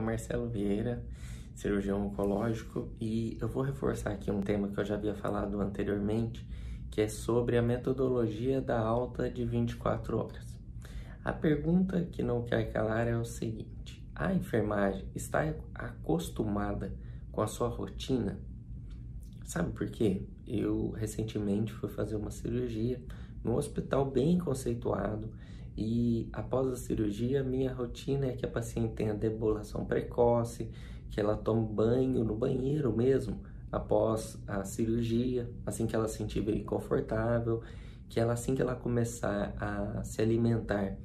Marcelo Vieira, cirurgião oncológico, e eu vou reforçar aqui um tema que eu já havia falado anteriormente, que é sobre a metodologia da alta de 24 horas. A pergunta que não quer calar é o seguinte: a enfermagem está acostumada com a sua rotina? Sabe por quê? Eu recentemente fui fazer uma cirurgia num hospital bem conceituado e após a cirurgia, minha rotina é que a paciente tenha debulação precoce, que ela tome banho no banheiro mesmo após a cirurgia, assim que ela se sentir bem confortável, que ela assim que ela começar a se alimentar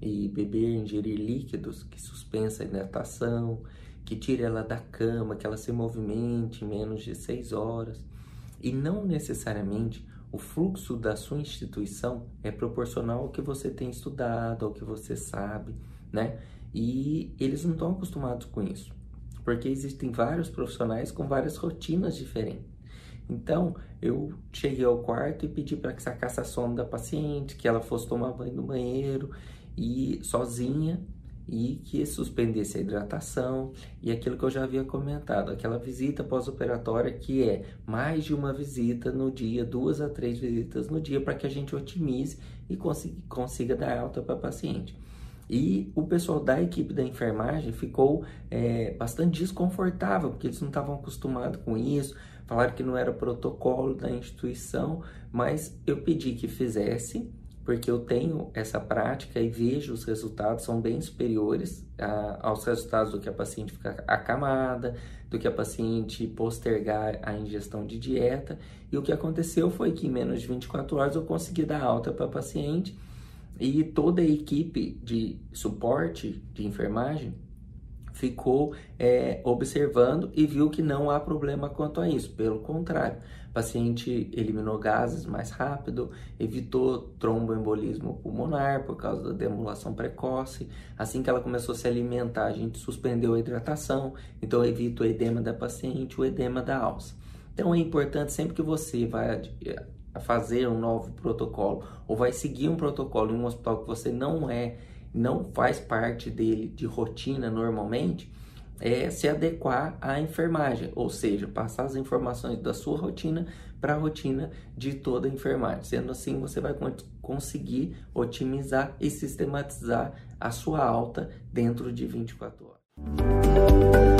e beber, ingerir líquidos, que suspensa a hidratação, que tire ela da cama, que ela se movimente menos de seis horas. E não necessariamente o fluxo da sua instituição é proporcional ao que você tem estudado, ao que você sabe, né? E eles não estão acostumados com isso, porque existem vários profissionais com várias rotinas diferentes. Então, eu cheguei ao quarto e pedi para que sacasse a sonda da paciente, que ela fosse tomar banho no banheiro e sozinha e que suspendesse a hidratação e aquilo que eu já havia comentado, aquela visita pós-operatória que é mais de uma visita no dia, duas a três visitas no dia, para que a gente otimize e consiga, consiga dar alta para paciente. E o pessoal da equipe da enfermagem ficou é, bastante desconfortável, porque eles não estavam acostumados com isso, falaram que não era protocolo da instituição, mas eu pedi que fizesse porque eu tenho essa prática e vejo os resultados são bem superiores a, aos resultados do que a paciente ficar acamada, do que a paciente postergar a ingestão de dieta. E o que aconteceu foi que em menos de 24 horas eu consegui dar alta para a paciente e toda a equipe de suporte de enfermagem ficou é, observando e viu que não há problema quanto a isso. Pelo contrário, o paciente eliminou gases mais rápido, evitou tromboembolismo pulmonar por causa da demulação precoce. Assim que ela começou a se alimentar, a gente suspendeu a hidratação, então evita o edema da paciente, o edema da alça. Então é importante sempre que você vai é, fazer um novo protocolo ou vai seguir um protocolo em um hospital que você não é não faz parte dele de rotina normalmente, é se adequar à enfermagem, ou seja, passar as informações da sua rotina para a rotina de toda a enfermagem. Sendo assim, você vai conseguir otimizar e sistematizar a sua alta dentro de 24 horas.